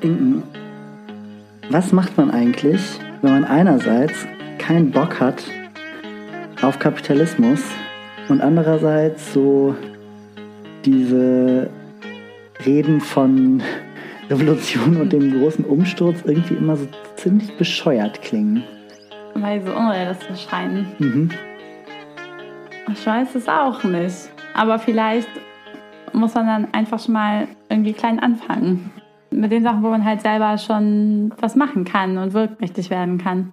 Inken, was macht man eigentlich, wenn man einerseits keinen Bock hat auf Kapitalismus und andererseits so diese Reden von Revolution und dem großen Umsturz irgendwie immer so ziemlich bescheuert klingen. Weil so unrealistisch scheinen. Mhm. Ich weiß es auch nicht. Aber vielleicht muss man dann einfach schon mal irgendwie klein anfangen. Mit den Sachen, wo man halt selber schon was machen kann und wirkmächtig werden kann.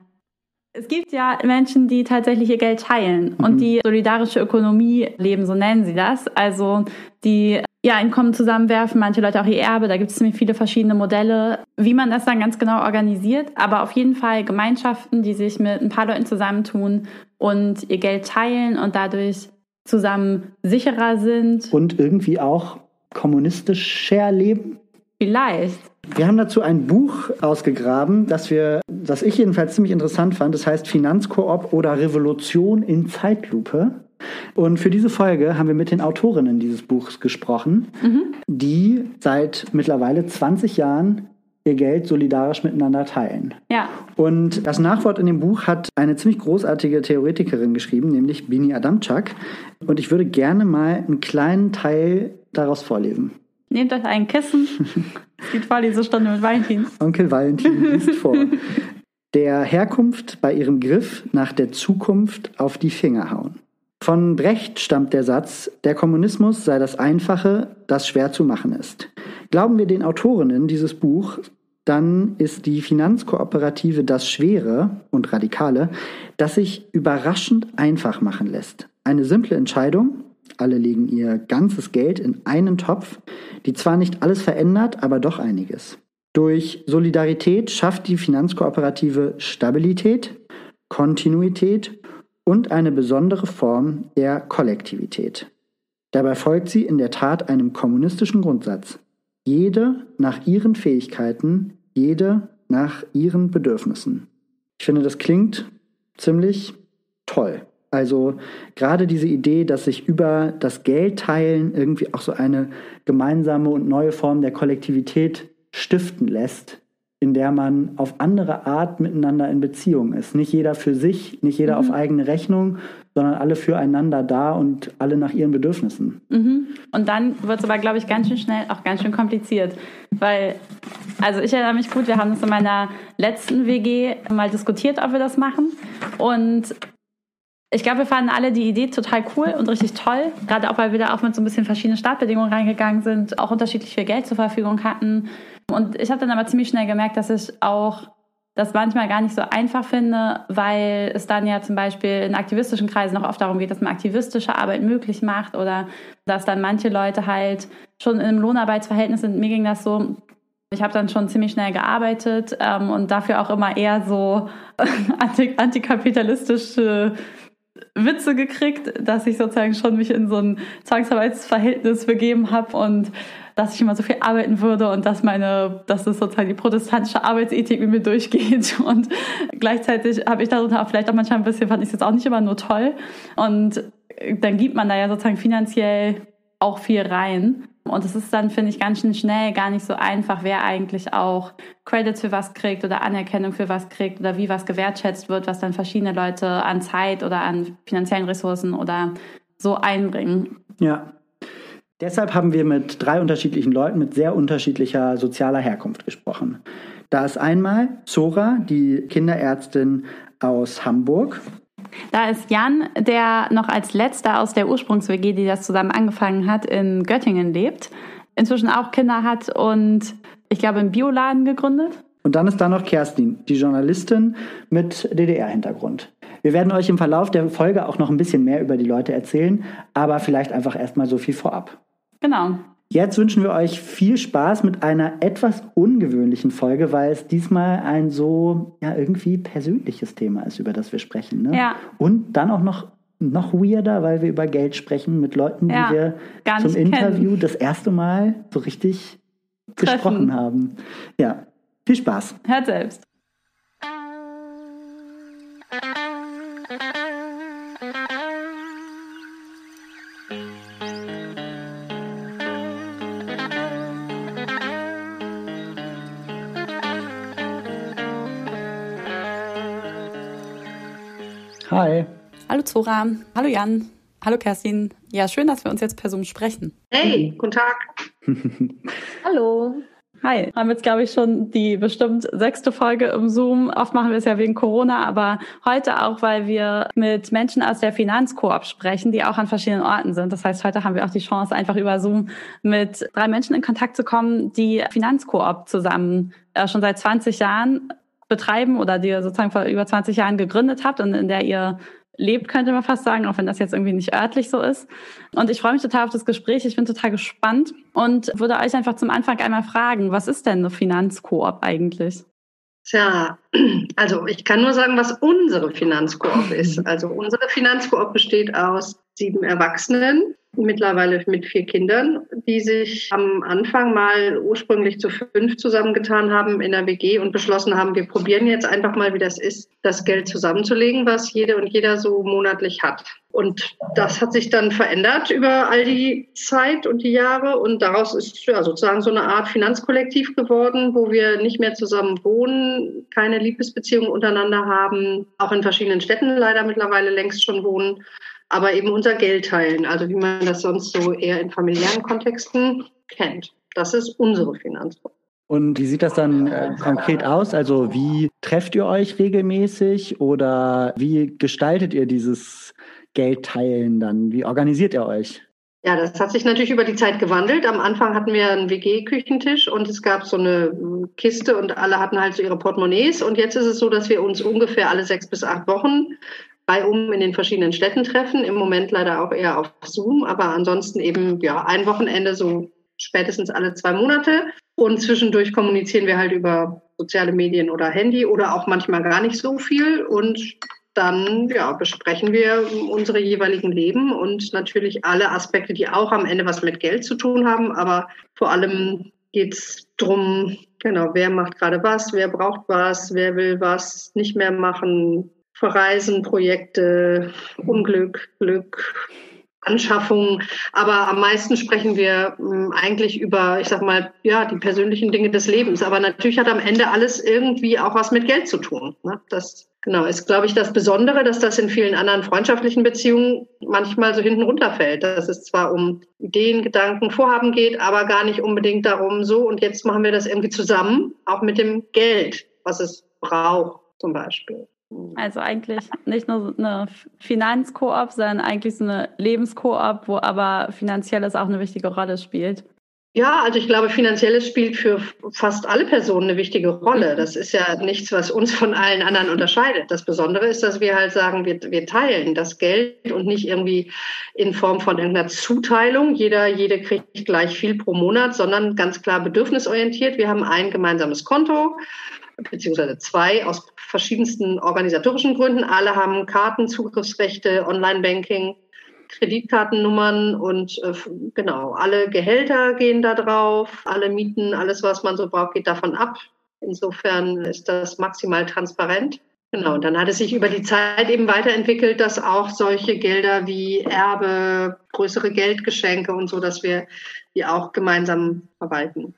Es gibt ja Menschen, die tatsächlich ihr Geld teilen und die solidarische Ökonomie leben, so nennen sie das. Also die ja, Einkommen zusammenwerfen, manche Leute auch ihr Erbe, da gibt es ziemlich viele verschiedene Modelle, wie man das dann ganz genau organisiert. Aber auf jeden Fall Gemeinschaften, die sich mit ein paar Leuten zusammentun und ihr Geld teilen und dadurch zusammen sicherer sind. Und irgendwie auch kommunistischer leben? Vielleicht. Wir haben dazu ein Buch ausgegraben, das wir, das ich jedenfalls ziemlich interessant fand. Das heißt Finanzkoop oder Revolution in Zeitlupe. Und für diese Folge haben wir mit den Autorinnen dieses Buchs gesprochen, die seit mittlerweile 20 Jahren ihr Geld solidarisch miteinander teilen. Ja. Und das Nachwort in dem Buch hat eine ziemlich großartige Theoretikerin geschrieben, nämlich Bini Adamczak. Und ich würde gerne mal einen kleinen Teil daraus vorlesen. Nehmt euch ein Kissen. Es gibt Vorlesestunde mit Valentin. Onkel Valentin liest vor. Der Herkunft bei ihrem Griff nach der Zukunft auf die Finger hauen. Von Brecht stammt der Satz, der Kommunismus sei das Einfache, das schwer zu machen ist. Glauben wir den Autorinnen dieses Buchs, dann ist die Finanzkooperative das Schwere und Radikale, das sich überraschend einfach machen lässt. Eine simple Entscheidung, alle legen ihr ganzes Geld in einen Topf, die zwar nicht alles verändert, aber doch einiges. Durch Solidarität schafft die Finanzkooperative Stabilität, Kontinuität und eine besondere Form der Kollektivität. Dabei folgt sie in der Tat einem kommunistischen Grundsatz. Jede nach ihren Fähigkeiten, jede nach ihren Bedürfnissen. Ich finde, das klingt ziemlich toll. Also gerade diese Idee, dass sich über das Geld teilen irgendwie auch so eine gemeinsame und neue Form der Kollektivität stiften lässt, in der man auf andere Art miteinander in Beziehung ist. Nicht jeder für sich, nicht jeder auf eigene Rechnung, sondern alle füreinander da und alle nach ihren Bedürfnissen. Mhm. Und dann wird es aber, glaube ich, ganz schön schnell auch ganz schön kompliziert. Weil, also ich erinnere mich gut, wir haben das in meiner letzten WG mal diskutiert, ob wir das machen. Und ich glaube, wir fanden alle die Idee total cool und richtig toll. Gerade auch, weil wir da auch mit so ein bisschen verschiedenen Startbedingungen reingegangen sind, auch unterschiedlich viel Geld zur Verfügung hatten. Und ich habe dann aber ziemlich schnell gemerkt, dass ich auch das manchmal gar nicht so einfach finde, weil es dann ja zum Beispiel in aktivistischen Kreisen auch oft darum geht, dass man aktivistische Arbeit möglich macht oder dass dann manche Leute halt schon einem Lohnarbeitsverhältnis sind. Mir ging das so, ich habe dann schon ziemlich schnell gearbeitet ähm, und dafür auch immer eher so anti antikapitalistische Witze gekriegt, dass ich sozusagen schon mich in so ein Zwangsarbeitsverhältnis begeben habe und dass ich immer so viel arbeiten würde und dass meine, dass es sozusagen die protestantische Arbeitsethik mit mir durchgeht. Und gleichzeitig habe ich darunter auch vielleicht auch manchmal ein bisschen, fand ich es jetzt auch nicht immer nur toll. Und dann gibt man da ja sozusagen finanziell auch viel rein. Und es ist dann, finde ich, ganz schön schnell gar nicht so einfach, wer eigentlich auch Credits für was kriegt oder Anerkennung für was kriegt oder wie was gewertschätzt wird, was dann verschiedene Leute an Zeit oder an finanziellen Ressourcen oder so einbringen. Ja. Deshalb haben wir mit drei unterschiedlichen Leuten mit sehr unterschiedlicher sozialer Herkunft gesprochen. Da ist einmal Zora, die Kinderärztin aus Hamburg. Da ist Jan, der noch als letzter aus der Ursprungs-WG, die das zusammen angefangen hat, in Göttingen lebt, inzwischen auch Kinder hat und ich glaube einen Bioladen gegründet. Und dann ist da noch Kerstin, die Journalistin mit DDR-Hintergrund. Wir werden euch im Verlauf der Folge auch noch ein bisschen mehr über die Leute erzählen, aber vielleicht einfach erstmal so viel vorab. Genau. Jetzt wünschen wir euch viel Spaß mit einer etwas ungewöhnlichen Folge, weil es diesmal ein so ja irgendwie persönliches Thema ist, über das wir sprechen. Ne? Ja. Und dann auch noch noch weirder, weil wir über Geld sprechen mit Leuten, Ja, die wir zum kennen. Interview das erste Mal so richtig Treffen. gesprochen haben. Ja, viel Spaß. Hört selbst. Hallo Zora. Hallo Jan. Hallo Kerstin. Ja, schön, dass wir uns jetzt per Zoom sprechen. Hey, guten Tag. Hallo. Hi, haben jetzt, glaube ich, schon die bestimmt sechste Folge im Zoom. Oft machen wir es ja wegen Corona, aber heute auch, weil wir mit Menschen aus der Finanzkoop sprechen, die auch an verschiedenen Orten sind. Das heißt, heute haben wir auch die Chance, einfach über Zoom mit drei Menschen in Kontakt zu kommen, die Finanzkoop zusammen äh, schon seit 20 Jahren betreiben oder die ihr sozusagen vor über 20 Jahren gegründet habt und in der ihr lebt, könnte man fast sagen, auch wenn das jetzt irgendwie nicht örtlich so ist. Und ich freue mich total auf das Gespräch. Ich bin total gespannt und würde euch einfach zum Anfang einmal fragen, was ist denn eine Finanzkoop eigentlich? Tja, also ich kann nur sagen, was unsere Finanzkoop ist. Also unsere Finanzkoop besteht aus sieben Erwachsenen, mittlerweile mit vier Kindern, die sich am Anfang mal ursprünglich zu fünf zusammengetan haben in der WG und beschlossen haben, wir probieren jetzt einfach mal, wie das ist, das Geld zusammenzulegen, was jede und jeder so monatlich hat. Und das hat sich dann verändert über all die Zeit und die Jahre. Und daraus ist ja sozusagen so eine Art Finanzkollektiv geworden, wo wir nicht mehr zusammen wohnen, keine Liebesbeziehungen untereinander haben, auch in verschiedenen Städten leider mittlerweile längst schon wohnen aber eben unser Geld teilen, also wie man das sonst so eher in familiären Kontexten kennt. Das ist unsere Finanzform. Und wie sieht das dann äh, konkret aus? Also wie trefft ihr euch regelmäßig oder wie gestaltet ihr dieses Geldteilen dann? Wie organisiert ihr euch? Ja, das hat sich natürlich über die Zeit gewandelt. Am Anfang hatten wir einen WG-Küchentisch und es gab so eine hm, Kiste und alle hatten halt so ihre Portemonnaies. Und jetzt ist es so, dass wir uns ungefähr alle sechs bis acht Wochen reihum in den verschiedenen Städten treffen. Im Moment leider auch eher auf Zoom, aber ansonsten eben ja ein Wochenende so spätestens alle zwei Monate. Und zwischendurch kommunizieren wir halt über soziale Medien oder Handy oder auch manchmal gar nicht so viel. Und dann ja, besprechen wir unsere jeweiligen Leben und natürlich alle Aspekte, die auch am Ende was mit Geld zu tun haben. Aber vor allem geht es darum, genau, wer macht gerade was, wer braucht was, wer will was nicht mehr machen, Verreisen, Projekte, Unglück, Glück, Anschaffungen. Aber am meisten sprechen wir hm, eigentlich über, ich sag mal, ja, die persönlichen Dinge des Lebens. Aber natürlich hat am Ende alles irgendwie auch was mit Geld zu tun. Ne? Das genau ist, glaube ich, das Besondere, dass das in vielen anderen freundschaftlichen Beziehungen manchmal so hinten runterfällt. Dass es zwar um Ideen, Gedanken, Vorhaben geht, aber gar nicht unbedingt darum, so und jetzt machen wir das irgendwie zusammen, auch mit dem Geld, was es braucht, zum Beispiel. Also eigentlich nicht nur eine Finanzkoop, sondern eigentlich so eine Lebenskoop, wo aber finanzielles auch eine wichtige Rolle spielt. Ja, also ich glaube, finanzielles spielt für fast alle Personen eine wichtige Rolle. Das ist ja nichts, was uns von allen anderen unterscheidet. Das Besondere ist, dass wir halt sagen, wir, wir teilen das Geld und nicht irgendwie in Form von irgendeiner Zuteilung. Jeder, jede kriegt gleich viel pro Monat, sondern ganz klar bedürfnisorientiert. Wir haben ein gemeinsames Konto beziehungsweise zwei aus verschiedensten organisatorischen Gründen. Alle haben Karten, Zugriffsrechte, Online-Banking, Kreditkartennummern und äh, genau, alle Gehälter gehen da drauf, alle Mieten, alles, was man so braucht, geht davon ab. Insofern ist das maximal transparent. Genau, und dann hat es sich über die Zeit eben weiterentwickelt, dass auch solche Gelder wie Erbe, größere Geldgeschenke und so, dass wir die auch gemeinsam verwalten.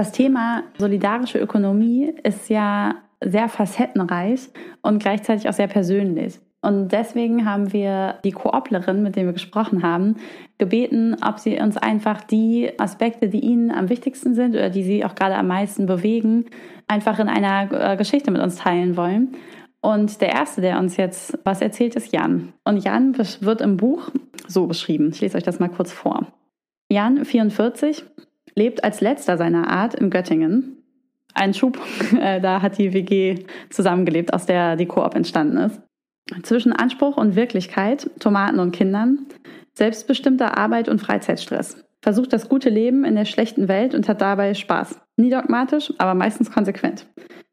Das Thema solidarische Ökonomie ist ja sehr facettenreich und gleichzeitig auch sehr persönlich. Und deswegen haben wir die Kooplerin, mit der wir gesprochen haben, gebeten, ob sie uns einfach die Aspekte, die ihnen am wichtigsten sind oder die sie auch gerade am meisten bewegen, einfach in einer äh, Geschichte mit uns teilen wollen. Und der erste, der uns jetzt was erzählt, ist Jan. Und Jan wird im Buch so beschrieben. Ich lese euch das mal kurz vor. Jan, 44, lebt als letzter seiner Art in Göttingen. Ein Schub, äh, da hat die WG zusammengelebt, aus der die Koop entstanden ist. Zwischen Anspruch und Wirklichkeit, Tomaten und Kindern, selbstbestimmter Arbeit und Freizeitstress. Versucht das gute Leben in der schlechten Welt und hat dabei Spaß. Nie dogmatisch, aber meistens konsequent.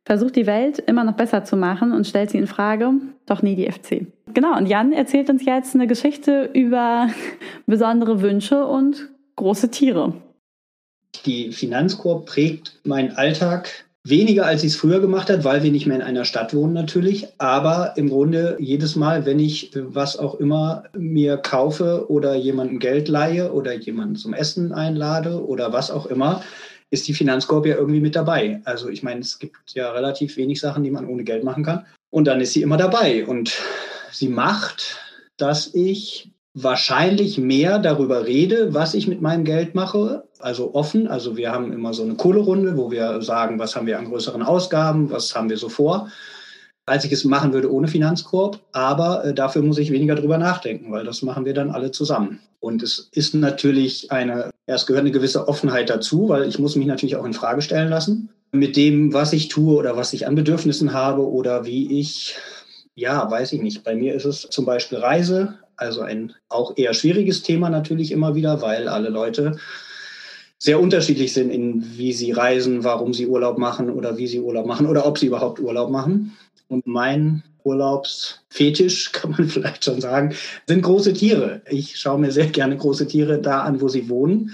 Versucht die Welt immer noch besser zu machen und stellt sie in Frage, doch nie die FC. Genau, und Jan erzählt uns jetzt eine Geschichte über besondere Wünsche und große Tiere. Die Finanzkorb prägt meinen Alltag Weniger als ich es früher gemacht habe, weil wir nicht mehr in einer Stadt wohnen natürlich. Aber im Grunde jedes Mal, wenn ich was auch immer mir kaufe oder jemandem Geld leihe oder jemanden zum Essen einlade oder was auch immer, ist die Finanzkorb ja irgendwie mit dabei. Also ich meine, es gibt ja relativ wenig Sachen, die man ohne Geld machen kann. Und dann ist sie immer dabei. Und sie macht, dass ich wahrscheinlich mehr darüber rede, was ich mit meinem Geld mache, also offen. Also wir haben immer so eine Kohlerunde, wo wir sagen, was haben wir an größeren Ausgaben, was haben wir so vor, als ich es machen würde ohne Finanzkorb. Aber äh, dafür muss ich weniger drüber nachdenken, weil das machen wir dann alle zusammen. Und es ist natürlich eine, es gehört eine gewisse Offenheit dazu, weil ich muss mich natürlich auch in Frage stellen lassen mit dem, was ich tue oder was ich an Bedürfnissen habe oder wie ich ja, weiß ich nicht. Bei mir ist es zum Beispiel Reise, also ein auch eher schwieriges Thema natürlich immer wieder, weil alle Leute sehr unterschiedlich sind, in wie sie reisen, warum sie Urlaub machen oder wie sie Urlaub machen oder ob sie überhaupt Urlaub machen. Und mein Urlaubsfetisch, kann man vielleicht schon sagen, sind große Tiere. Ich schaue mir sehr gerne große Tiere da an, wo sie wohnen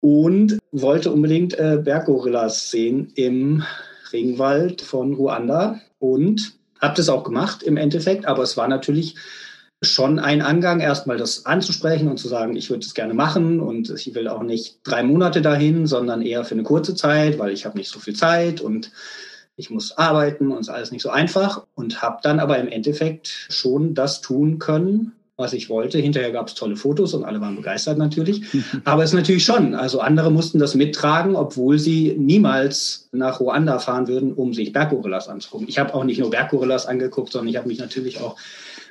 und wollte unbedingt äh, Berggorillas sehen im Regenwald von Ruanda und habe das auch gemacht im Endeffekt, aber es war natürlich schon ein Angang, erstmal das anzusprechen und zu sagen, ich würde es gerne machen und ich will auch nicht drei Monate dahin, sondern eher für eine kurze Zeit, weil ich habe nicht so viel Zeit und ich muss arbeiten und es ist alles nicht so einfach und habe dann aber im Endeffekt schon das tun können, was ich wollte. Hinterher gab es tolle Fotos und alle waren begeistert natürlich. Aber es ist natürlich schon, also andere mussten das mittragen, obwohl sie niemals nach Ruanda fahren würden, um sich Berggorillas anzugucken. Ich habe auch nicht nur Berggorillas angeguckt, sondern ich habe mich natürlich auch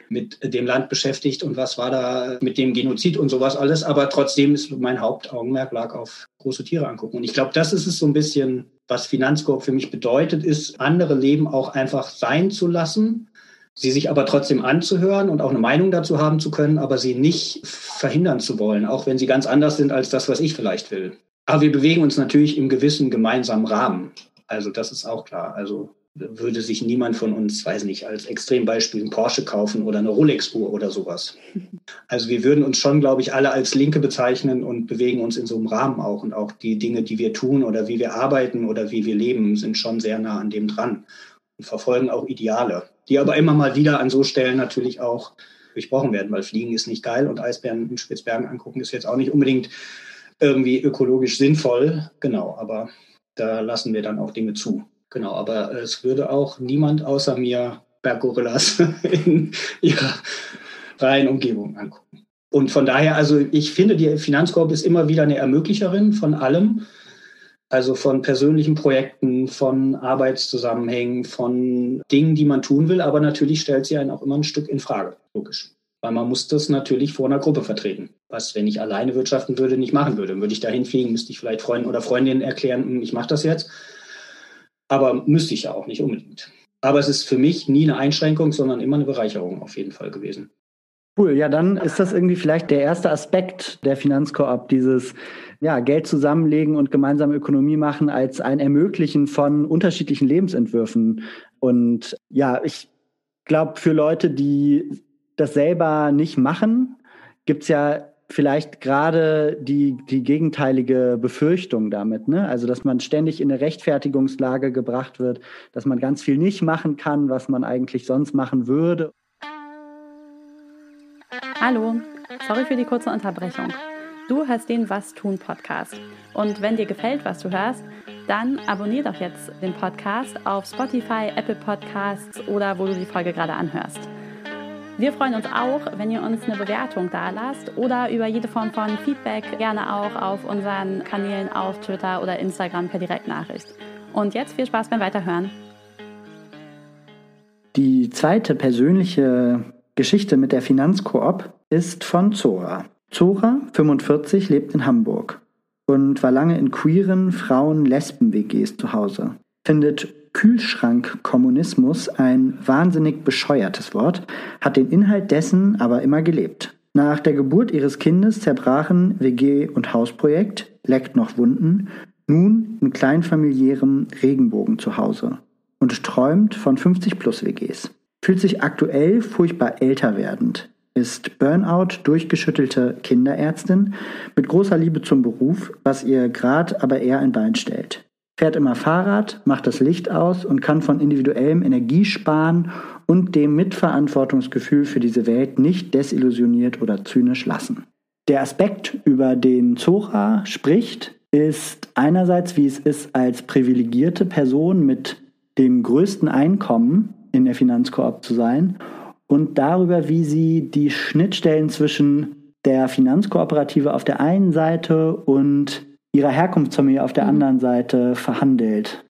mit dem Land beschäftigt und was war da mit dem Genozid und sowas alles. Aber trotzdem ist mein Hauptaugenmerk lag auf große Tiere angucken. Und ich glaube, das ist es so ein bisschen, was Finanzkorb für mich bedeutet, ist, andere Leben auch einfach sein zu lassen sie sich aber trotzdem anzuhören und auch eine Meinung dazu haben zu können, aber sie nicht verhindern zu wollen, auch wenn sie ganz anders sind als das, was ich vielleicht will. Aber wir bewegen uns natürlich im gewissen gemeinsamen Rahmen. Also das ist auch klar. Also würde sich niemand von uns, weiß nicht, als Extrembeispiel einen Porsche kaufen oder eine Rolex-Uhr oder sowas. Also wir würden uns schon, glaube ich, alle als Linke bezeichnen und bewegen uns in so einem Rahmen auch. Und auch die Dinge, die wir tun oder wie wir arbeiten oder wie wir leben, sind schon sehr nah an dem dran und verfolgen auch Ideale die aber immer mal wieder an so Stellen natürlich auch durchbrochen werden, weil Fliegen ist nicht geil und Eisbären in Spitzbergen angucken ist jetzt auch nicht unbedingt irgendwie ökologisch sinnvoll. Genau, aber da lassen wir dann auch Dinge zu. Genau, aber es würde auch niemand außer mir Berggorillas in ihrer freien Umgebung angucken. Und von daher, also ich finde, die Finanzkorb ist immer wieder eine Ermöglicherin von allem. Also von persönlichen Projekten, von Arbeitszusammenhängen, von Dingen, die man tun will. Aber natürlich stellt sie einen auch immer ein Stück in Frage, logisch. Weil man muss das natürlich vor einer Gruppe vertreten. Was, wenn ich alleine wirtschaften würde, nicht machen würde. Würde ich dahin fliegen, müsste ich vielleicht Freunden oder Freundinnen erklären, hm, ich mache das jetzt. Aber müsste ich ja auch nicht unbedingt. Aber es ist für mich nie eine Einschränkung, sondern immer eine Bereicherung auf jeden Fall gewesen. Cool, ja, dann ist das irgendwie vielleicht der erste Aspekt der Finanzkoop, dieses ja, Geld zusammenlegen und gemeinsame Ökonomie machen als ein Ermöglichen von unterschiedlichen Lebensentwürfen. Und ja, ich glaube, für Leute, die das selber nicht machen, gibt's ja vielleicht gerade die, die gegenteilige Befürchtung damit. Ne? Also, dass man ständig in eine Rechtfertigungslage gebracht wird, dass man ganz viel nicht machen kann, was man eigentlich sonst machen würde. Hallo, sorry für die kurze Unterbrechung. Du hörst den Was tun Podcast. Und wenn dir gefällt, was du hörst, dann abonnier doch jetzt den Podcast auf Spotify, Apple Podcasts oder wo du die Folge gerade anhörst. Wir freuen uns auch, wenn ihr uns eine Bewertung da lasst oder über jede Form von Feedback gerne auch auf unseren Kanälen auf Twitter oder Instagram per Direktnachricht. Und jetzt viel Spaß beim Weiterhören. Die zweite persönliche Geschichte mit der Finanzkoop ist von Zora. Zora, 45, lebt in Hamburg und war lange in queeren Frauen-Lesben-WGs zu Hause. Findet Kühlschrank-Kommunismus ein wahnsinnig bescheuertes Wort, hat den Inhalt dessen aber immer gelebt. Nach der Geburt ihres Kindes zerbrachen WG- und Hausprojekt, leckt noch Wunden, nun in kleinfamiliärem Regenbogen zu Hause und träumt von 50 plus WGs fühlt sich aktuell furchtbar älter werdend, ist Burnout durchgeschüttelte Kinderärztin mit großer Liebe zum Beruf, was ihr grad aber eher ein Bein stellt. Fährt immer Fahrrad, macht das Licht aus und kann von individuellem Energiesparen und dem Mitverantwortungsgefühl für diese Welt nicht desillusioniert oder zynisch lassen. Der Aspekt, über den Zora spricht, ist einerseits, wie es ist, als privilegierte Person mit dem größten Einkommen in der Finanzkoop zu sein und darüber, wie sie die Schnittstellen zwischen der Finanzkooperative auf der einen Seite und ihrer Herkunftsfamilie auf der mhm. anderen Seite verhandelt.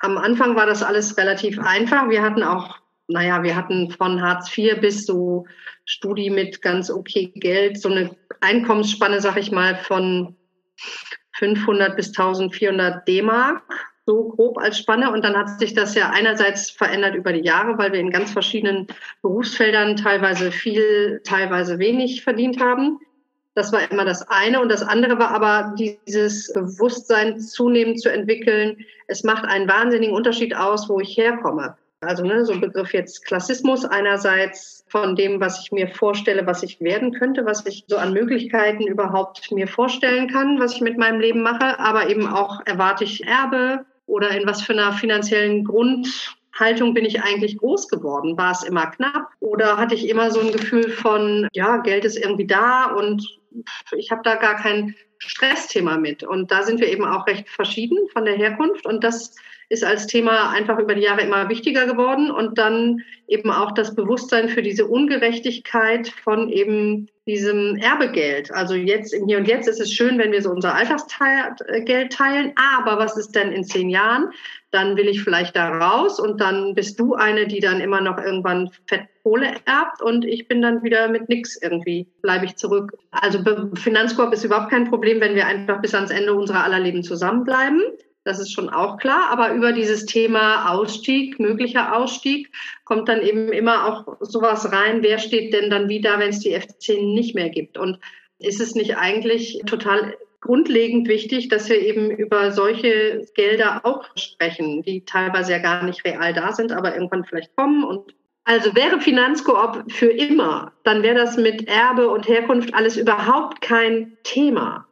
Am Anfang war das alles relativ einfach. Wir hatten auch, naja, wir hatten von Hartz IV bis so Studi mit ganz okay Geld, so eine Einkommensspanne, sag ich mal, von 500 bis 1400 D-Mark so grob als Spanne. Und dann hat sich das ja einerseits verändert über die Jahre, weil wir in ganz verschiedenen Berufsfeldern teilweise viel, teilweise wenig verdient haben. Das war immer das eine. Und das andere war aber dieses Bewusstsein zunehmend zu entwickeln. Es macht einen wahnsinnigen Unterschied aus, wo ich herkomme. Also ne, so ein Begriff jetzt Klassismus einerseits von dem, was ich mir vorstelle, was ich werden könnte, was ich so an Möglichkeiten überhaupt mir vorstellen kann, was ich mit meinem Leben mache, aber eben auch erwarte ich Erbe, oder in was für einer finanziellen Grundhaltung bin ich eigentlich groß geworden? War es immer knapp oder hatte ich immer so ein Gefühl von, ja, Geld ist irgendwie da und ich habe da gar kein Stressthema mit. Und da sind wir eben auch recht verschieden von der Herkunft. Und das ist als Thema einfach über die Jahre immer wichtiger geworden. Und dann eben auch das Bewusstsein für diese Ungerechtigkeit von eben diesem Erbegeld. Also jetzt im Hier und Jetzt ist es schön, wenn wir so unser Alltagsgeld teilen. Aber was ist denn in zehn Jahren? Dann will ich vielleicht da raus und dann bist du eine, die dann immer noch irgendwann fett Kohle erbt und ich bin dann wieder mit nichts irgendwie, bleibe ich zurück. Also Finanzkorb ist überhaupt kein Problem, wenn wir einfach bis ans Ende unserer aller Leben zusammenbleiben. Das ist schon auch klar. Aber über dieses Thema Ausstieg, möglicher Ausstieg, kommt dann eben immer auch sowas rein. Wer steht denn dann wieder, wenn es die F10 nicht mehr gibt? Und ist es nicht eigentlich total grundlegend wichtig, dass wir eben über solche Gelder auch sprechen, die teilweise ja gar nicht real da sind, aber irgendwann vielleicht kommen. Und also wäre Finanzkoop für immer, dann wäre das mit Erbe und Herkunft alles überhaupt kein Thema.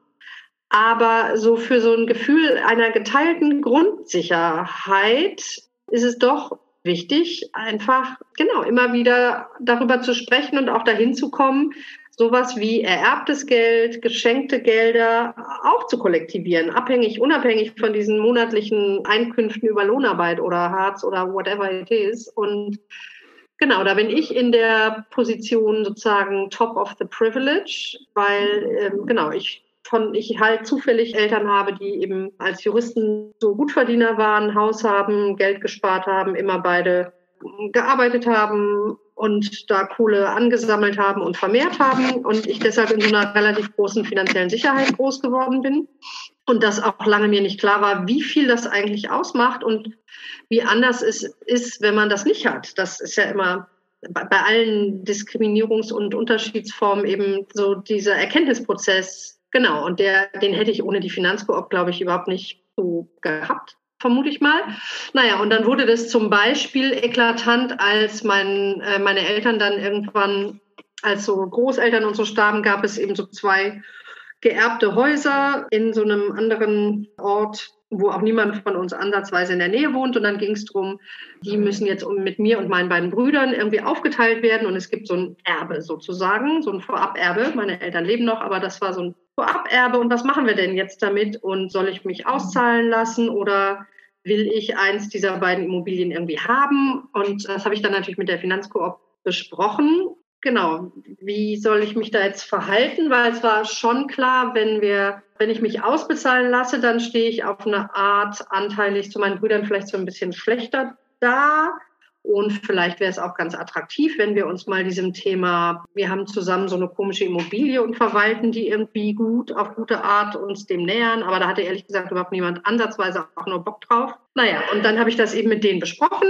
Aber so für so ein Gefühl einer geteilten Grundsicherheit ist es doch wichtig, einfach genau immer wieder darüber zu sprechen und auch dahin zu kommen, sowas wie ererbtes Geld, geschenkte Gelder auch zu kollektivieren, abhängig, unabhängig von diesen monatlichen Einkünften über Lohnarbeit oder Harz oder whatever it is. Und Genau, da bin ich in der Position sozusagen top of the privilege, weil ähm, genau ich von ich halt zufällig Eltern habe, die eben als Juristen so Gutverdiener waren, Haus haben, Geld gespart haben, immer beide gearbeitet haben und da Kohle angesammelt haben und vermehrt haben und ich deshalb in so einer relativ großen finanziellen Sicherheit groß geworden bin. Und das auch lange mir nicht klar war, wie viel das eigentlich ausmacht und wie anders es ist, wenn man das nicht hat. Das ist ja immer bei allen Diskriminierungs- und Unterschiedsformen eben so dieser Erkenntnisprozess, Genau, und der, den hätte ich ohne die Finanzkoop, glaube ich, überhaupt nicht so gehabt, vermute ich mal. Naja, und dann wurde das zum Beispiel eklatant, als mein, äh, meine Eltern dann irgendwann, als so Großeltern und so starben, gab es eben so zwei geerbte Häuser in so einem anderen Ort wo auch niemand von uns ansatzweise in der Nähe wohnt. Und dann ging es darum, die müssen jetzt mit mir und meinen beiden Brüdern irgendwie aufgeteilt werden. Und es gibt so ein Erbe sozusagen, so ein Voraberbe. Meine Eltern leben noch, aber das war so ein Voraberbe. Und was machen wir denn jetzt damit? Und soll ich mich auszahlen lassen oder will ich eins dieser beiden Immobilien irgendwie haben? Und das habe ich dann natürlich mit der Finanzkoop besprochen genau, wie soll ich mich da jetzt verhalten? Weil es war schon klar, wenn wir, wenn ich mich ausbezahlen lasse, dann stehe ich auf eine Art anteilig zu meinen Brüdern vielleicht so ein bisschen schlechter da. Und vielleicht wäre es auch ganz attraktiv, wenn wir uns mal diesem Thema, wir haben zusammen so eine komische Immobilie und verwalten die irgendwie gut, auf gute Art uns dem nähern. Aber da hatte ehrlich gesagt überhaupt niemand ansatzweise auch nur Bock drauf. Naja, und dann habe ich das eben mit denen besprochen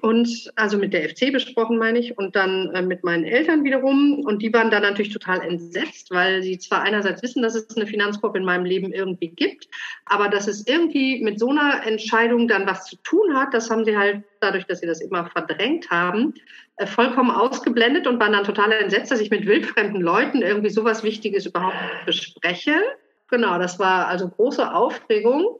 und also mit der FC besprochen, meine ich, und dann äh, mit meinen Eltern wiederum. Und die waren dann natürlich total entsetzt, weil sie zwar einerseits wissen, dass es eine Finanzkorb in meinem Leben irgendwie gibt, aber dass es irgendwie mit so einer Entscheidung dann was zu tun hat, das haben sie halt dadurch, dass sie das immer verdrängt haben, äh, vollkommen ausgeblendet und waren dann total entsetzt, dass ich mit wildfremden Leuten irgendwie sowas Wichtiges überhaupt bespreche. Genau, das war also große Aufregung.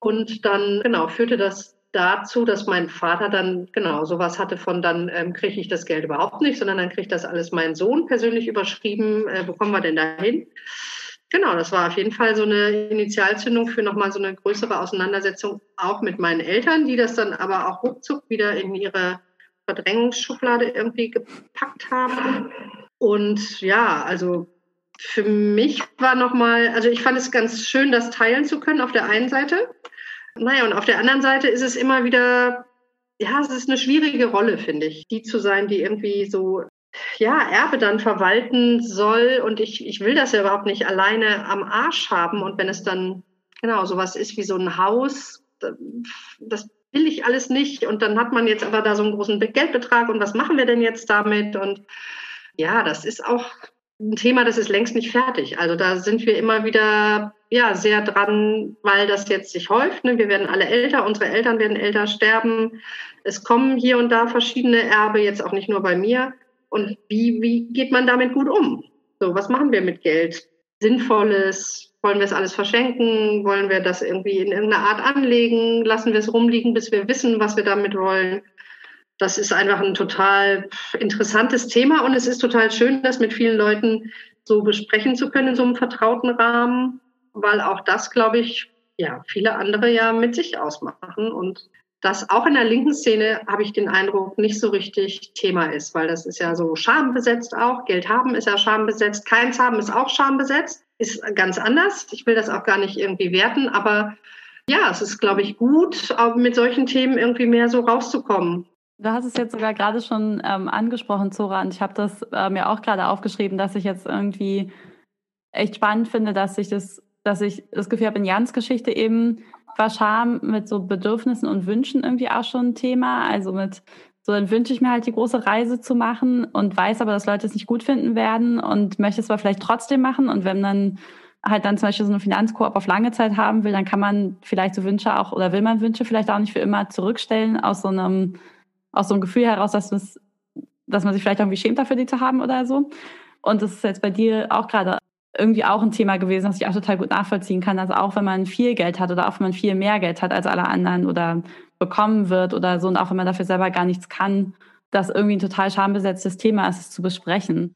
Und dann, genau, führte das dazu, dass mein Vater dann genau sowas hatte von dann ähm, kriege ich das Geld überhaupt nicht, sondern dann kriegt das alles mein Sohn persönlich überschrieben. Äh, wo kommen wir denn da hin? Genau, das war auf jeden Fall so eine Initialzündung für nochmal so eine größere Auseinandersetzung auch mit meinen Eltern, die das dann aber auch ruckzuck wieder in ihre Verdrängungsschublade irgendwie gepackt haben. Und ja, also für mich war nochmal, also ich fand es ganz schön, das teilen zu können auf der einen Seite. Naja, und auf der anderen Seite ist es immer wieder, ja, es ist eine schwierige Rolle, finde ich, die zu sein, die irgendwie so ja, Erbe dann verwalten soll. Und ich, ich will das ja überhaupt nicht alleine am Arsch haben. Und wenn es dann, genau, sowas ist wie so ein Haus, das will ich alles nicht. Und dann hat man jetzt aber da so einen großen Geldbetrag. Und was machen wir denn jetzt damit? Und ja, das ist auch ein Thema, das ist längst nicht fertig. Also da sind wir immer wieder ja sehr dran, weil das jetzt sich häuft. Ne? Wir werden alle älter, unsere Eltern werden älter, sterben. Es kommen hier und da verschiedene Erbe, jetzt auch nicht nur bei mir. Und wie, wie geht man damit gut um? So, was machen wir mit Geld? Sinnvolles? Wollen wir es alles verschenken? Wollen wir das irgendwie in irgendeiner Art anlegen? Lassen wir es rumliegen, bis wir wissen, was wir damit wollen? Das ist einfach ein total interessantes Thema und es ist total schön, das mit vielen Leuten so besprechen zu können in so einem vertrauten Rahmen, weil auch das, glaube ich, ja, viele andere ja mit sich ausmachen und das auch in der linken Szene habe ich den Eindruck nicht so richtig Thema ist, weil das ist ja so schambesetzt auch. Geld haben ist ja schambesetzt. Keins haben ist auch schambesetzt. Ist ganz anders. Ich will das auch gar nicht irgendwie werten, aber ja, es ist, glaube ich, gut, mit solchen Themen irgendwie mehr so rauszukommen. Du hast es jetzt sogar gerade schon ähm, angesprochen, Zora, und ich habe das äh, mir auch gerade aufgeschrieben, dass ich jetzt irgendwie echt spannend finde, dass ich das, dass ich das Gefühl habe, in Jans Geschichte eben war Scham mit so Bedürfnissen und Wünschen irgendwie auch schon ein Thema. Also mit so, dann wünsche ich mir halt die große Reise zu machen und weiß aber, dass Leute es nicht gut finden werden und möchte es aber vielleicht trotzdem machen. Und wenn dann halt dann zum Beispiel so eine Finanzkoop auf lange Zeit haben will, dann kann man vielleicht so Wünsche auch oder will man Wünsche vielleicht auch nicht für immer zurückstellen aus so einem, aus so einem Gefühl heraus, dass, dass man sich vielleicht irgendwie schämt dafür, die zu haben oder so. Und das ist jetzt bei dir auch gerade irgendwie auch ein Thema gewesen, das ich auch total gut nachvollziehen kann. Also auch wenn man viel Geld hat oder auch wenn man viel mehr Geld hat als alle anderen oder bekommen wird oder so und auch wenn man dafür selber gar nichts kann, dass irgendwie ein total schambesetztes Thema ist, es zu besprechen.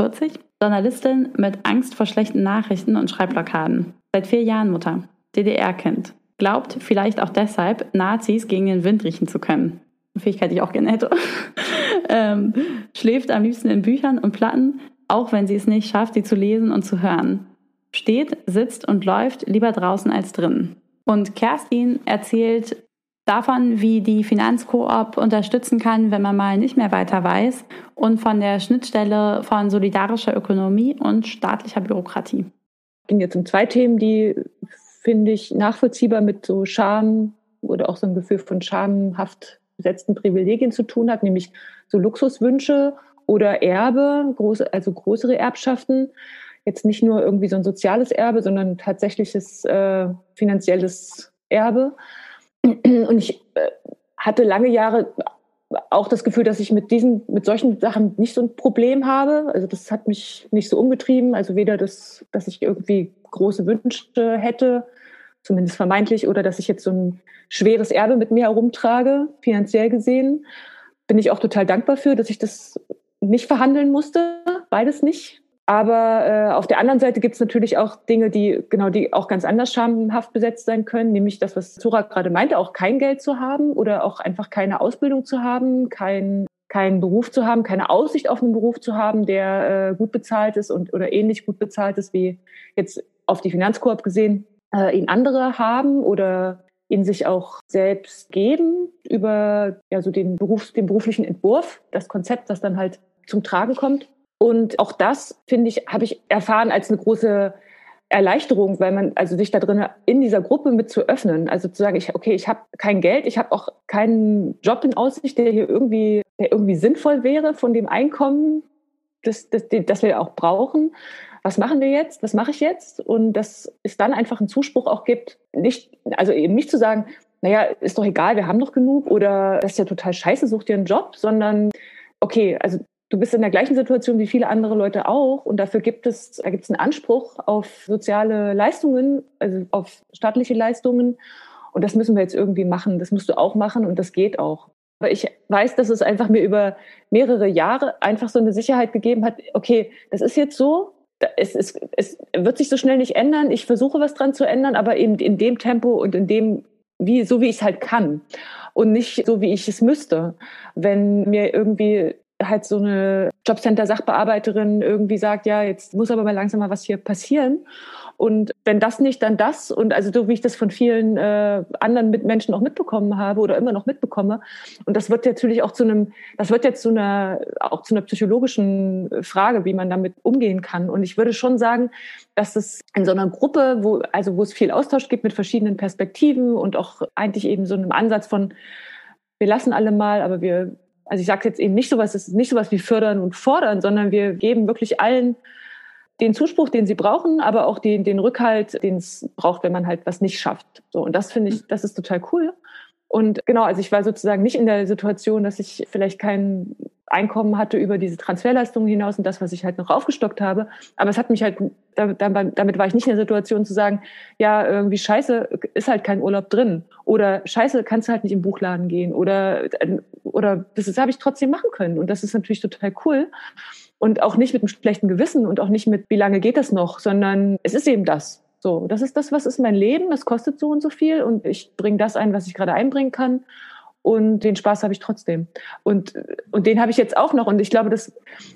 46, Journalistin mit Angst vor schlechten Nachrichten und Schreibblockaden. Seit vier Jahren Mutter, DDR-Kind. Glaubt vielleicht auch deshalb, Nazis gegen den Wind riechen zu können. Eine Fähigkeit, die ich auch gerne hätte. ähm, schläft am liebsten in Büchern und Platten, auch wenn sie es nicht schafft, sie zu lesen und zu hören. Steht, sitzt und läuft lieber draußen als drinnen. Und Kerstin erzählt davon, wie die Finanzkoop unterstützen kann, wenn man mal nicht mehr weiter weiß und von der Schnittstelle von solidarischer Ökonomie und staatlicher Bürokratie. Es ging jetzt um zwei Themen, die finde ich nachvollziehbar mit so Scham oder auch so ein Gefühl von schamhaft besetzten Privilegien zu tun hat, nämlich so Luxuswünsche oder Erbe, große, also größere Erbschaften. Jetzt nicht nur irgendwie so ein soziales Erbe, sondern tatsächliches äh, finanzielles Erbe. Und ich äh, hatte lange Jahre auch das Gefühl, dass ich mit diesen, mit solchen Sachen nicht so ein Problem habe. Also das hat mich nicht so umgetrieben. Also weder das, dass ich irgendwie große Wünsche hätte, zumindest vermeintlich, oder dass ich jetzt so ein schweres Erbe mit mir herumtrage, finanziell gesehen. Bin ich auch total dankbar für, dass ich das nicht verhandeln musste, beides nicht. Aber äh, auf der anderen Seite gibt es natürlich auch Dinge, die genau die auch ganz anders schamhaft besetzt sein können, nämlich das, was Zora gerade meinte, auch kein Geld zu haben oder auch einfach keine Ausbildung zu haben, kein keinen Beruf zu haben, keine Aussicht auf einen Beruf zu haben, der äh, gut bezahlt ist und oder ähnlich gut bezahlt ist wie jetzt auf die Finanzkoop gesehen, äh, ihn andere haben oder ihn sich auch selbst geben über ja so den Berufs, den beruflichen Entwurf, das Konzept, das dann halt zum Tragen kommt. Und auch das, finde ich, habe ich erfahren als eine große Erleichterung, weil man also sich da drin in dieser Gruppe mit zu öffnen, also zu sagen, ich okay, ich habe kein Geld, ich habe auch keinen Job in Aussicht, der hier irgendwie der irgendwie sinnvoll wäre von dem Einkommen, das, das, das wir auch brauchen. was machen wir jetzt, was mache ich jetzt? Und dass es dann einfach einen Zuspruch auch gibt, nicht, also eben nicht zu sagen, naja, ist doch egal, wir haben doch genug oder das ist ja total scheiße, such dir einen Job, sondern okay, also du bist in der gleichen Situation wie viele andere Leute auch und dafür gibt es, da gibt es einen Anspruch auf soziale Leistungen, also auf staatliche Leistungen und das müssen wir jetzt irgendwie machen, das musst du auch machen und das geht auch. Aber ich weiß, dass es einfach mir über mehrere Jahre einfach so eine Sicherheit gegeben hat, okay, das ist jetzt so, es, es, es wird sich so schnell nicht ändern, ich versuche was dran zu ändern, aber eben in dem Tempo und in dem wie, so wie ich es halt kann und nicht so, wie ich es müsste. Wenn mir irgendwie halt so eine Jobcenter-Sachbearbeiterin irgendwie sagt, ja, jetzt muss aber mal langsam mal was hier passieren. Und wenn das nicht, dann das. Und also so wie ich das von vielen äh, anderen Mitmenschen auch mitbekommen habe oder immer noch mitbekomme. Und das wird natürlich auch zu einem, das wird jetzt zu einer, auch zu einer psychologischen Frage, wie man damit umgehen kann. Und ich würde schon sagen, dass es in so einer Gruppe, wo, also wo es viel Austausch gibt mit verschiedenen Perspektiven und auch eigentlich eben so einem Ansatz von, wir lassen alle mal, aber wir, also ich sage jetzt eben nicht sowas, es ist nicht sowas wie fördern und fordern, sondern wir geben wirklich allen den Zuspruch, den sie brauchen, aber auch den, den Rückhalt, den es braucht, wenn man halt was nicht schafft. So, und das finde ich, das ist total cool. Und genau, also ich war sozusagen nicht in der Situation, dass ich vielleicht kein Einkommen hatte über diese Transferleistungen hinaus und das, was ich halt noch aufgestockt habe. Aber es hat mich halt, damit war ich nicht in der Situation zu sagen, ja, irgendwie scheiße, ist halt kein Urlaub drin. Oder scheiße, kannst du halt nicht im Buchladen gehen. Oder, oder das, habe ich trotzdem machen können. Und das ist natürlich total cool und auch nicht mit einem schlechten Gewissen und auch nicht mit, wie lange geht das noch, sondern es ist eben das. So, das ist das, was ist mein Leben, das kostet so und so viel und ich bringe das ein, was ich gerade einbringen kann und den Spaß habe ich trotzdem. Und, und den habe ich jetzt auch noch. Und ich glaube, dass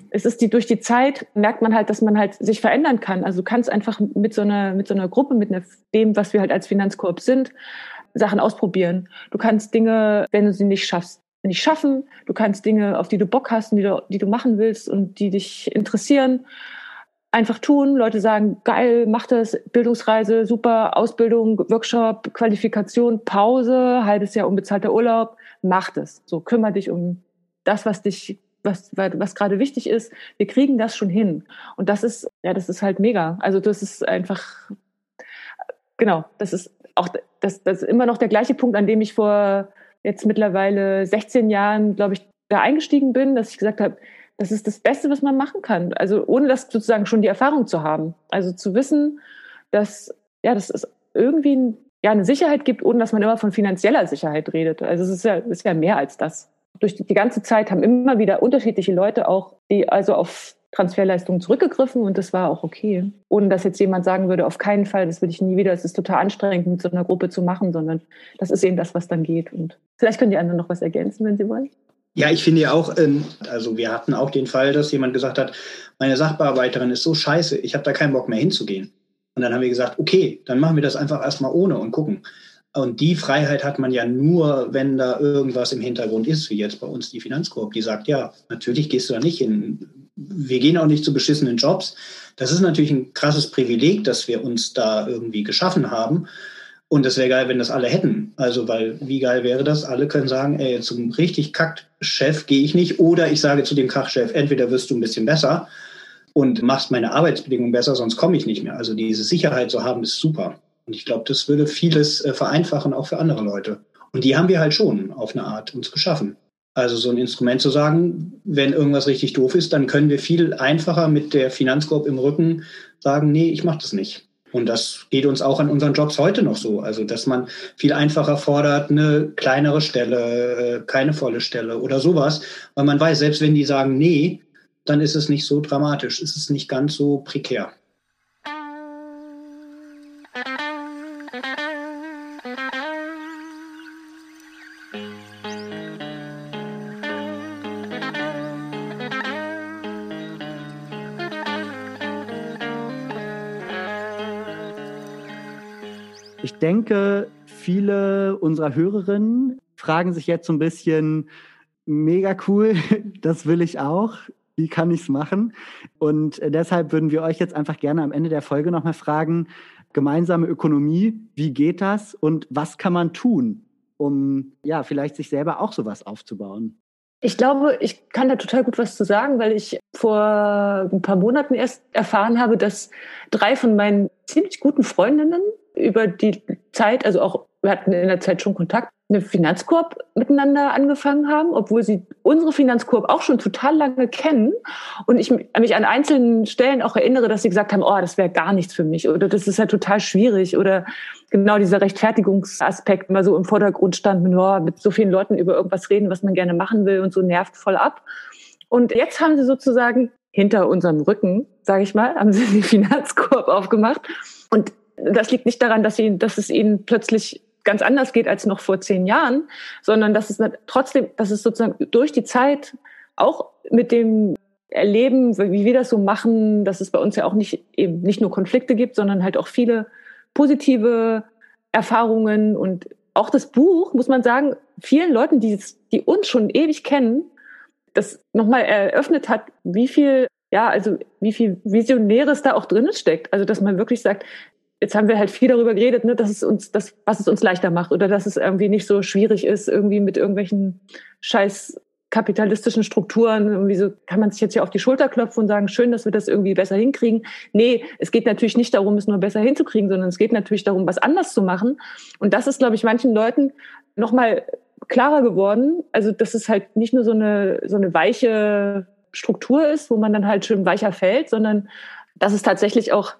es ist die, durch die Zeit merkt man halt, dass man halt sich verändern kann. Also du kannst einfach mit so einer, mit so einer Gruppe, mit einer, dem, was wir halt als Finanzkorb sind, Sachen ausprobieren. Du kannst Dinge, wenn du sie nicht schaffst, nicht schaffen. Du kannst Dinge, auf die du Bock hast und die du, die du machen willst und die dich interessieren, einfach tun. Leute sagen, geil, mach das, Bildungsreise, super, Ausbildung, Workshop, Qualifikation, Pause, halbes Jahr unbezahlter Urlaub, mach das. So, kümmere dich um das, was dich, was, was gerade wichtig ist. Wir kriegen das schon hin. Und das ist, ja, das ist halt mega. Also das ist einfach, genau, das ist auch, das, das ist immer noch der gleiche Punkt, an dem ich vor jetzt mittlerweile 16 Jahren, glaube ich, da eingestiegen bin, dass ich gesagt habe, das ist das Beste, was man machen kann. Also ohne das sozusagen schon die Erfahrung zu haben. Also zu wissen, dass ja, dass es irgendwie ja, eine Sicherheit gibt, ohne dass man immer von finanzieller Sicherheit redet. Also es ist ja, ist ja mehr als das. Durch die, die ganze Zeit haben immer wieder unterschiedliche Leute auch, die also auf Transferleistungen zurückgegriffen und das war auch okay. Ohne dass jetzt jemand sagen würde, auf keinen Fall, das will ich nie wieder, es ist total anstrengend, mit so einer Gruppe zu machen, sondern das ist eben das, was dann geht. Und vielleicht können die anderen noch was ergänzen, wenn sie wollen. Ja, ich finde ja auch, ähm, also wir hatten auch den Fall, dass jemand gesagt hat, meine Sachbearbeiterin ist so scheiße, ich habe da keinen Bock mehr hinzugehen. Und dann haben wir gesagt, okay, dann machen wir das einfach erstmal ohne und gucken. Und die Freiheit hat man ja nur, wenn da irgendwas im Hintergrund ist, wie jetzt bei uns die Finanzkorb, die sagt, ja, natürlich gehst du da nicht hin. Wir gehen auch nicht zu beschissenen Jobs. Das ist natürlich ein krasses Privileg, dass wir uns da irgendwie geschaffen haben. Und es wäre geil, wenn das alle hätten. Also, weil wie geil wäre das? Alle können sagen, ey, zum richtig Kackchef gehe ich nicht. Oder ich sage zu dem Kackchef, entweder wirst du ein bisschen besser und machst meine Arbeitsbedingungen besser, sonst komme ich nicht mehr. Also diese Sicherheit zu haben, ist super. Und ich glaube, das würde vieles äh, vereinfachen, auch für andere Leute. Und die haben wir halt schon auf eine Art uns geschaffen. Also so ein Instrument zu sagen, wenn irgendwas richtig doof ist, dann können wir viel einfacher mit der Finanzkorb im Rücken sagen, nee, ich mache das nicht. Und das geht uns auch an unseren Jobs heute noch so. Also, dass man viel einfacher fordert, eine kleinere Stelle, äh, keine volle Stelle oder sowas. Weil man weiß, selbst wenn die sagen, nee, dann ist es nicht so dramatisch. Es ist nicht ganz so prekär. Denke, viele unserer Hörerinnen fragen sich jetzt so ein bisschen, mega cool, das will ich auch. Wie kann ich es machen? Und äh, deshalb würden wir euch jetzt einfach gerne am Ende der Folge nochmal fragen, gemeinsame Ökonomie, wie geht das und was kann man tun, um ja vielleicht sich selber auch sowas aufzubauen? Ich glaube, ich kann da total gut was zu sagen, weil ich vor ein paar Monaten erst erfahren habe, dass drei von meinen ziemlich guten Freundinnen über die Zeit, also auch wir hatten in der Zeit schon Kontakt, eine Finanzkorb miteinander angefangen haben, obwohl sie unsere Finanzkorb auch schon total lange kennen. Und ich mich an einzelnen Stellen auch erinnere, dass sie gesagt haben, oh, das wäre gar nichts für mich oder das ist ja total schwierig oder genau dieser Rechtfertigungsaspekt immer so im Vordergrund stand, mit, oh, mit so vielen Leuten über irgendwas reden, was man gerne machen will und so nervt voll ab. Und jetzt haben sie sozusagen hinter unserem Rücken, sage ich mal, haben sie den Finanzkorb aufgemacht. Und das liegt nicht daran, dass, sie, dass es ihnen plötzlich ganz anders geht als noch vor zehn Jahren, sondern dass es trotzdem, dass es sozusagen durch die Zeit auch mit dem Erleben, wie wir das so machen, dass es bei uns ja auch nicht eben nicht nur Konflikte gibt, sondern halt auch viele positive Erfahrungen und auch das Buch, muss man sagen, vielen Leuten, die, die uns schon ewig kennen, das nochmal eröffnet hat, wie viel, ja, also wie viel Visionäres da auch drin steckt. Also, dass man wirklich sagt, jetzt haben wir halt viel darüber geredet, ne, dass es uns, das, was es uns leichter macht oder dass es irgendwie nicht so schwierig ist, irgendwie mit irgendwelchen scheiß kapitalistischen Strukturen, irgendwie so kann man sich jetzt hier auf die Schulter klopfen und sagen, schön, dass wir das irgendwie besser hinkriegen. Nee, es geht natürlich nicht darum, es nur besser hinzukriegen, sondern es geht natürlich darum, was anders zu machen. Und das ist, glaube ich, manchen Leuten nochmal klarer geworden. Also, dass es halt nicht nur so eine, so eine weiche Struktur ist, wo man dann halt schön weicher fällt, sondern dass es tatsächlich auch,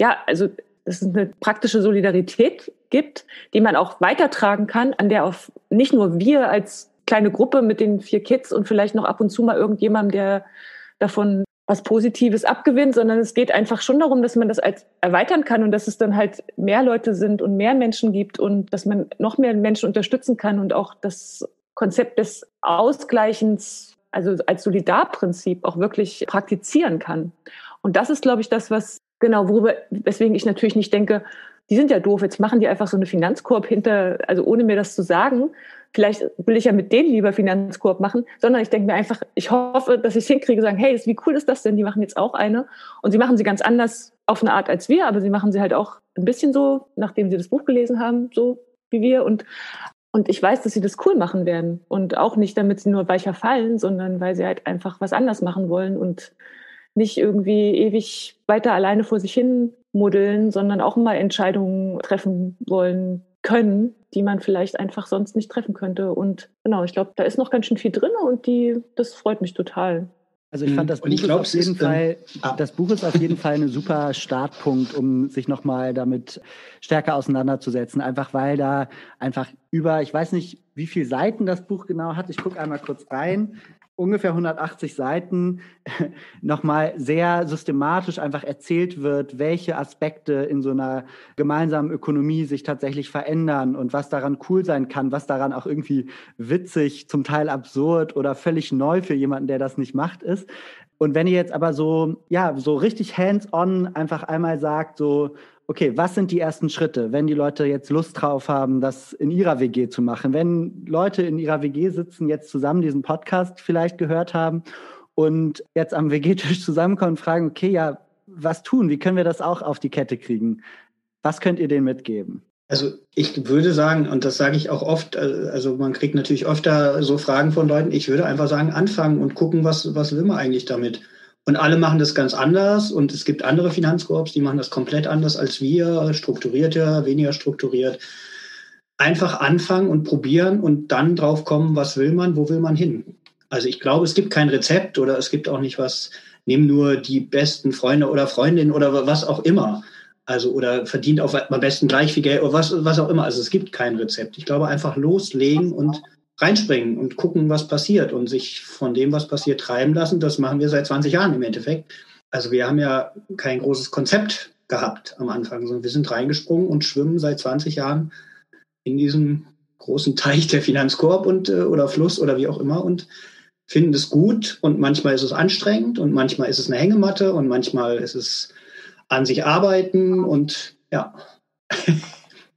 ja, also dass es eine praktische Solidarität gibt, die man auch weitertragen kann, an der auch nicht nur wir als kleine Gruppe mit den vier Kids und vielleicht noch ab und zu mal irgendjemandem, der davon was Positives abgewinnt, sondern es geht einfach schon darum, dass man das als erweitern kann und dass es dann halt mehr Leute sind und mehr Menschen gibt und dass man noch mehr Menschen unterstützen kann und auch das Konzept des Ausgleichens, also als Solidarprinzip auch wirklich praktizieren kann. Und das ist, glaube ich, das, was Genau, worüber, weswegen ich natürlich nicht denke, die sind ja doof, jetzt machen die einfach so eine Finanzkorb hinter, also ohne mir das zu sagen. Vielleicht will ich ja mit denen lieber Finanzkorb machen, sondern ich denke mir einfach, ich hoffe, dass ich es hinkriege, sagen, hey, wie cool ist das denn? Die machen jetzt auch eine. Und sie machen sie ganz anders auf eine Art als wir, aber sie machen sie halt auch ein bisschen so, nachdem sie das Buch gelesen haben, so wie wir. Und, und ich weiß, dass sie das cool machen werden. Und auch nicht, damit sie nur weicher fallen, sondern weil sie halt einfach was anders machen wollen und nicht irgendwie ewig weiter alleine vor sich hin muddeln, sondern auch mal Entscheidungen treffen wollen können, die man vielleicht einfach sonst nicht treffen könnte. Und genau, ich glaube, da ist noch ganz schön viel drin und die, das freut mich total. Also ich fand das Buch, glaub, auf jeden ist, Fall, ah. das Buch ist auf jeden Fall ein super Startpunkt, um sich nochmal damit stärker auseinanderzusetzen. Einfach weil da einfach über, ich weiß nicht, wie viele Seiten das Buch genau hat. Ich gucke einmal kurz rein ungefähr 180 Seiten nochmal sehr systematisch einfach erzählt wird, welche Aspekte in so einer gemeinsamen Ökonomie sich tatsächlich verändern und was daran cool sein kann, was daran auch irgendwie witzig, zum Teil absurd oder völlig neu für jemanden, der das nicht macht, ist. Und wenn ihr jetzt aber so, ja, so richtig hands-on einfach einmal sagt, so, okay, was sind die ersten Schritte, wenn die Leute jetzt Lust drauf haben, das in ihrer WG zu machen? Wenn Leute in ihrer WG sitzen, jetzt zusammen diesen Podcast vielleicht gehört haben und jetzt am WG-Tisch zusammenkommen und fragen, okay, ja, was tun? Wie können wir das auch auf die Kette kriegen? Was könnt ihr denen mitgeben? Also ich würde sagen, und das sage ich auch oft, äh, also man kriegt natürlich öfter so Fragen von Leuten, ich würde einfach sagen, anfangen und gucken, was, was will man eigentlich damit? Und alle machen das ganz anders und es gibt andere Finanzkorps, die machen das komplett anders als wir, strukturierter, weniger strukturiert. Einfach anfangen und probieren und dann drauf kommen, was will man, wo will man hin. Also ich glaube, es gibt kein Rezept oder es gibt auch nicht was, nimm nur die besten Freunde oder Freundinnen oder was auch immer. Also oder verdient auf am besten gleich viel Geld oder was, was auch immer. Also es gibt kein Rezept. Ich glaube einfach loslegen und reinspringen und gucken, was passiert und sich von dem, was passiert, treiben lassen. Das machen wir seit 20 Jahren im Endeffekt. Also wir haben ja kein großes Konzept gehabt am Anfang, sondern wir sind reingesprungen und schwimmen seit 20 Jahren in diesem großen Teich der Finanzkorb und äh, oder Fluss oder wie auch immer und finden es gut und manchmal ist es anstrengend und manchmal ist es eine Hängematte und manchmal ist es an sich arbeiten und ja,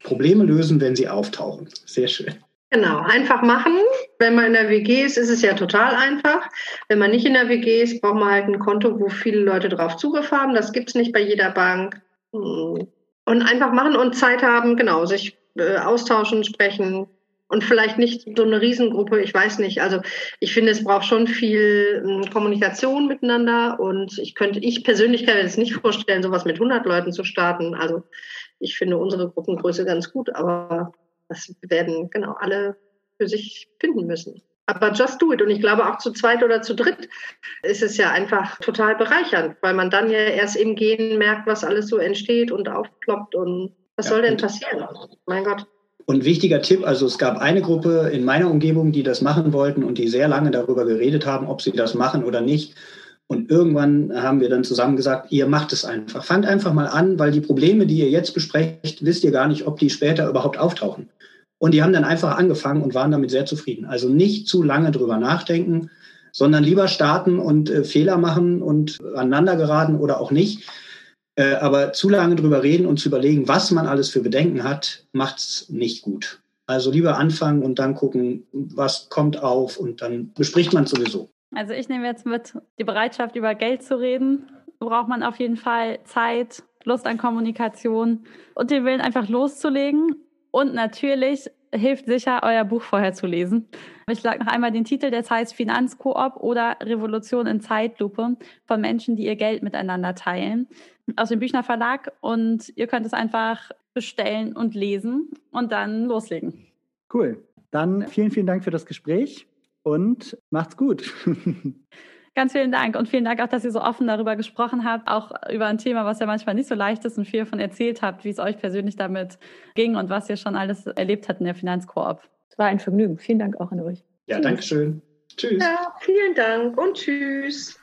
Probleme lösen, wenn sie auftauchen. Sehr schön. Genau, einfach machen. Wenn man in der WG ist, ist es ja total einfach. Wenn man nicht in der WG ist, braucht man halt ein Konto, wo viele Leute drauf Zugriff haben. Das gibt es nicht bei jeder Bank. Und einfach machen und Zeit haben, genau, sich äh, austauschen, sprechen und vielleicht nicht so eine Riesengruppe, ich weiß nicht. Also ich finde, es braucht schon viel ähm, Kommunikation miteinander und ich könnte, ich persönlich kann mir das nicht vorstellen, sowas mit 100 Leuten zu starten. Also ich finde unsere Gruppengröße ganz gut, aber das werden genau alle für sich finden müssen. Aber just do it. Und ich glaube, auch zu zweit oder zu dritt ist es ja einfach total bereichernd, weil man dann ja erst im Gehen merkt, was alles so entsteht und aufploppt und was ja, soll denn passieren? Mein Gott. Und wichtiger Tipp, also es gab eine Gruppe in meiner Umgebung, die das machen wollten und die sehr lange darüber geredet haben, ob sie das machen oder nicht. Und irgendwann haben wir dann zusammen gesagt, ihr macht es einfach. Fangt einfach mal an, weil die Probleme, die ihr jetzt besprecht, wisst ihr gar nicht, ob die später überhaupt auftauchen. Und die haben dann einfach angefangen und waren damit sehr zufrieden. Also nicht zu lange drüber nachdenken, sondern lieber starten und äh, Fehler machen und aneinander geraten oder auch nicht. Äh, aber zu lange drüber reden und zu überlegen, was man alles für Bedenken hat, macht es nicht gut. Also lieber anfangen und dann gucken, was kommt auf und dann bespricht man sowieso. Also ich nehme jetzt mit die Bereitschaft, über Geld zu reden. Braucht man auf jeden Fall Zeit, Lust an Kommunikation und den Willen einfach loszulegen und natürlich hilft sicher, euer Buch vorher zu lesen. Ich schlage noch einmal den Titel, das heißt Finanzkoop oder Revolution in Zeitlupe von Menschen, die ihr Geld miteinander teilen, aus dem Büchner Verlag. Und ihr könnt es einfach bestellen und lesen und dann loslegen. Cool. Dann vielen, vielen Dank für das Gespräch und macht's gut. Ganz vielen Dank und vielen Dank auch, dass ihr so offen darüber gesprochen habt, auch über ein Thema, was ja manchmal nicht so leicht ist und viel davon erzählt habt, wie es euch persönlich damit ging und was ihr schon alles erlebt habt in der Finanzkoop. Es war ein Vergnügen. Vielen Dank auch an euch. Ja, tschüss. danke schön. Tschüss. Ja, vielen Dank und tschüss.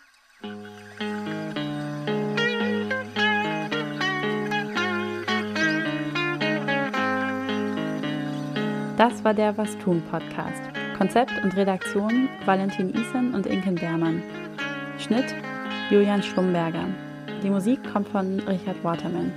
Das war der Was tun Podcast. Konzept und Redaktion Valentin Isen und Inken Bermann. Schnitt Julian Schlumberger. Die Musik kommt von Richard Waterman.